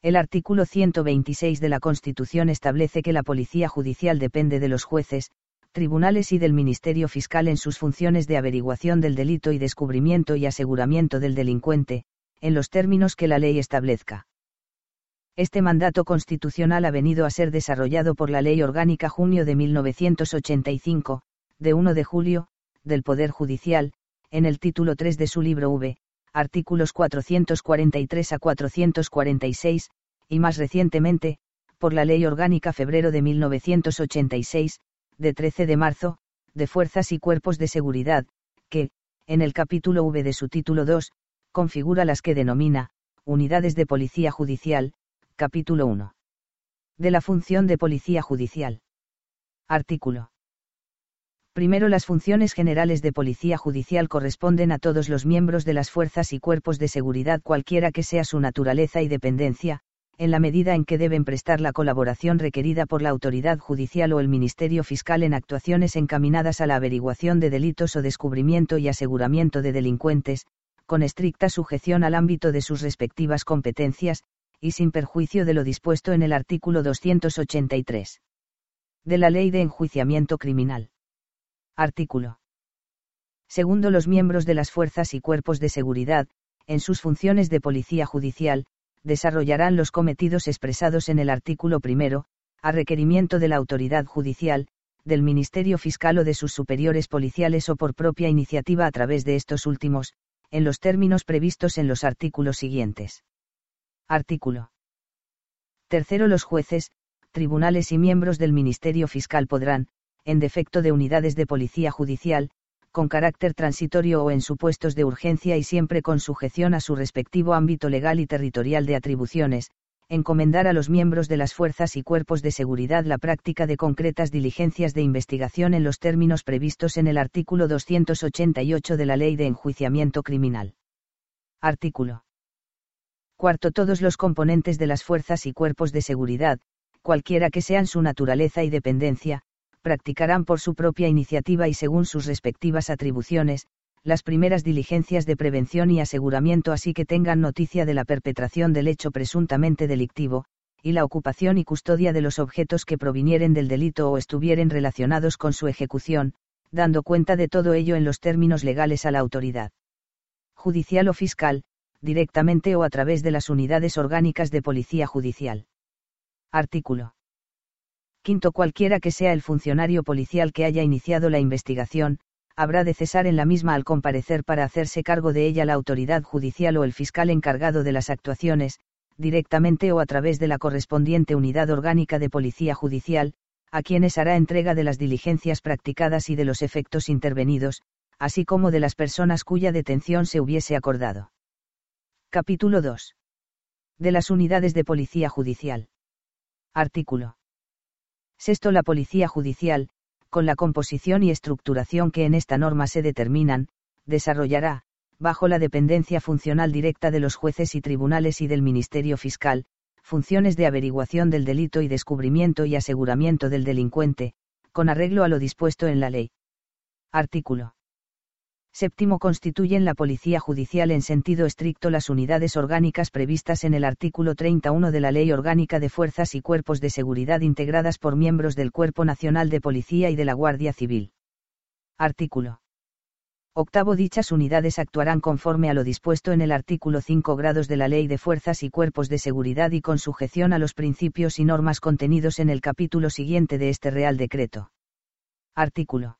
El artículo 126 de la Constitución establece que la Policía Judicial depende de los jueces, tribunales y del Ministerio Fiscal en sus funciones de averiguación del delito y descubrimiento y aseguramiento del delincuente, en los términos que la ley establezca. Este mandato constitucional ha venido a ser desarrollado por la Ley Orgánica Junio de 1985, de 1 de julio, del Poder Judicial, en el título 3 de su libro V, artículos 443 a 446, y más recientemente, por la Ley Orgánica Febrero de 1986, de 13 de marzo, de Fuerzas y Cuerpos de Seguridad, que, en el capítulo V de su título 2, configura las que denomina, Unidades de Policía Judicial, capítulo 1. De la función de Policía Judicial. Artículo. Primero las funciones generales de Policía Judicial corresponden a todos los miembros de las fuerzas y cuerpos de seguridad cualquiera que sea su naturaleza y dependencia, en la medida en que deben prestar la colaboración requerida por la autoridad judicial o el Ministerio Fiscal en actuaciones encaminadas a la averiguación de delitos o descubrimiento y aseguramiento de delincuentes, con estricta sujeción al ámbito de sus respectivas competencias, y sin perjuicio de lo dispuesto en el artículo 283 de la Ley de Enjuiciamiento Criminal. Artículo. Segundo los miembros de las fuerzas y cuerpos de seguridad, en sus funciones de policía judicial, desarrollarán los cometidos expresados en el artículo primero, a requerimiento de la autoridad judicial, del Ministerio Fiscal o de sus superiores policiales o por propia iniciativa a través de estos últimos, en los términos previstos en los artículos siguientes. Artículo. Tercero los jueces, tribunales y miembros del Ministerio Fiscal podrán, en defecto de unidades de policía judicial, con carácter transitorio o en supuestos de urgencia y siempre con sujeción a su respectivo ámbito legal y territorial de atribuciones, encomendar a los miembros de las fuerzas y cuerpos de seguridad la práctica de concretas diligencias de investigación en los términos previstos en el artículo 288 de la Ley de Enjuiciamiento Criminal. Artículo. Cuarto. Todos los componentes de las fuerzas y cuerpos de seguridad, cualquiera que sean su naturaleza y dependencia, practicarán por su propia iniciativa y según sus respectivas atribuciones, las primeras diligencias de prevención y aseguramiento así que tengan noticia de la perpetración del hecho presuntamente delictivo, y la ocupación y custodia de los objetos que provinieren del delito o estuvieren relacionados con su ejecución, dando cuenta de todo ello en los términos legales a la autoridad judicial o fiscal, directamente o a través de las unidades orgánicas de policía judicial. Artículo Quinto, cualquiera que sea el funcionario policial que haya iniciado la investigación, habrá de cesar en la misma al comparecer para hacerse cargo de ella la autoridad judicial o el fiscal encargado de las actuaciones, directamente o a través de la correspondiente unidad orgánica de policía judicial, a quienes hará entrega de las diligencias practicadas y de los efectos intervenidos, así como de las personas cuya detención se hubiese acordado. Capítulo 2. De las unidades de policía judicial. Artículo. Sexto, la Policía Judicial, con la composición y estructuración que en esta norma se determinan, desarrollará, bajo la dependencia funcional directa de los jueces y tribunales y del Ministerio Fiscal, funciones de averiguación del delito y descubrimiento y aseguramiento del delincuente, con arreglo a lo dispuesto en la ley. Artículo. Séptimo constituyen la Policía Judicial en sentido estricto las unidades orgánicas previstas en el artículo 31 de la Ley Orgánica de Fuerzas y Cuerpos de Seguridad integradas por miembros del Cuerpo Nacional de Policía y de la Guardia Civil. Artículo. Octavo Dichas unidades actuarán conforme a lo dispuesto en el artículo 5 grados de la Ley de Fuerzas y Cuerpos de Seguridad y con sujeción a los principios y normas contenidos en el capítulo siguiente de este Real Decreto. Artículo.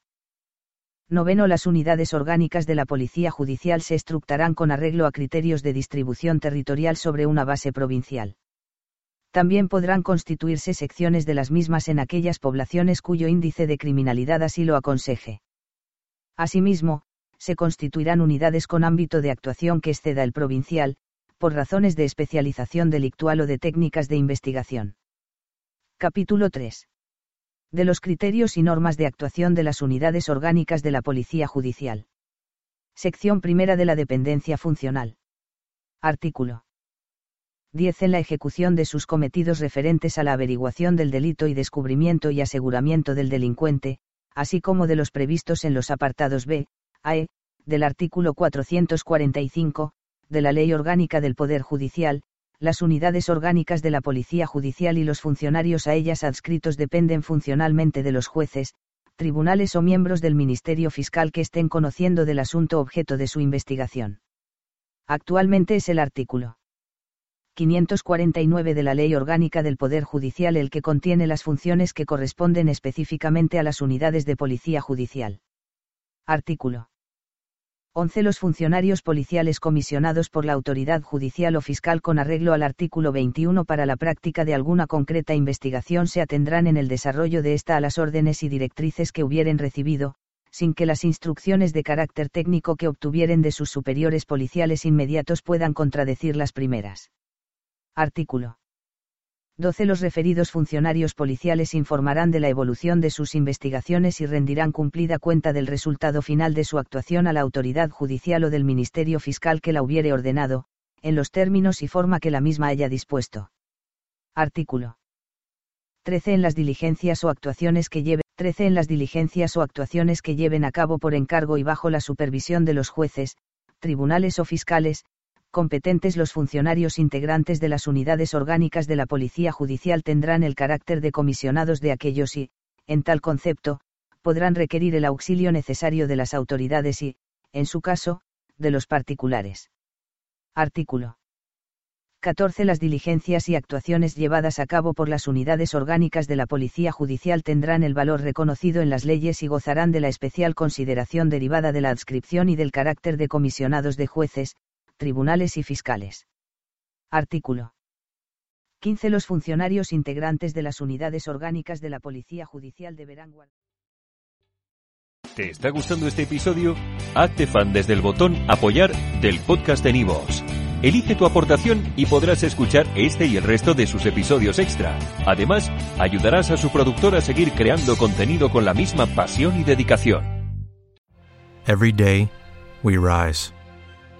Noveno Las unidades orgánicas de la Policía Judicial se estructurarán con arreglo a criterios de distribución territorial sobre una base provincial. También podrán constituirse secciones de las mismas en aquellas poblaciones cuyo índice de criminalidad así lo aconseje. Asimismo, se constituirán unidades con ámbito de actuación que exceda el provincial, por razones de especialización delictual o de técnicas de investigación. Capítulo 3. De los criterios y normas de actuación de las unidades orgánicas de la Policía Judicial. Sección primera de la dependencia funcional. Artículo 10. En la ejecución de sus cometidos referentes a la averiguación del delito y descubrimiento y aseguramiento del delincuente, así como de los previstos en los apartados B, A, E, del artículo 445, de la Ley Orgánica del Poder Judicial, las unidades orgánicas de la Policía Judicial y los funcionarios a ellas adscritos dependen funcionalmente de los jueces, tribunales o miembros del Ministerio Fiscal que estén conociendo del asunto objeto de su investigación. Actualmente es el artículo 549 de la Ley Orgánica del Poder Judicial el que contiene las funciones que corresponden específicamente a las unidades de Policía Judicial. Artículo 11. Los funcionarios policiales comisionados por la autoridad judicial o fiscal con arreglo al artículo 21 para la práctica de alguna concreta investigación se atendrán en el desarrollo de esta a las órdenes y directrices que hubieren recibido, sin que las instrucciones de carácter técnico que obtuvieren de sus superiores policiales inmediatos puedan contradecir las primeras. Artículo 12. Los referidos funcionarios policiales informarán de la evolución de sus investigaciones y rendirán cumplida cuenta del resultado final de su actuación a la autoridad judicial o del Ministerio Fiscal que la hubiere ordenado, en los términos y forma que la misma haya dispuesto. Artículo 13. En las diligencias o actuaciones que lleve 13. En las diligencias o actuaciones que lleven a cabo por encargo y bajo la supervisión de los jueces, tribunales o fiscales, competentes los funcionarios integrantes de las unidades orgánicas de la Policía Judicial tendrán el carácter de comisionados de aquellos y, en tal concepto, podrán requerir el auxilio necesario de las autoridades y, en su caso, de los particulares. Artículo 14. Las diligencias y actuaciones llevadas a cabo por las unidades orgánicas de la Policía Judicial tendrán el valor reconocido en las leyes y gozarán de la especial consideración derivada de la adscripción y del carácter de comisionados de jueces, tribunales y fiscales. Artículo 15. Los funcionarios integrantes de las unidades orgánicas de la Policía Judicial deberán guardar. ¿Te está gustando este episodio? Hazte fan desde el botón Apoyar del podcast de Nivos. Elige tu aportación y podrás escuchar este y el resto de sus episodios extra. Además, ayudarás a su productor a seguir creando contenido con la misma pasión y dedicación. Every day, we rise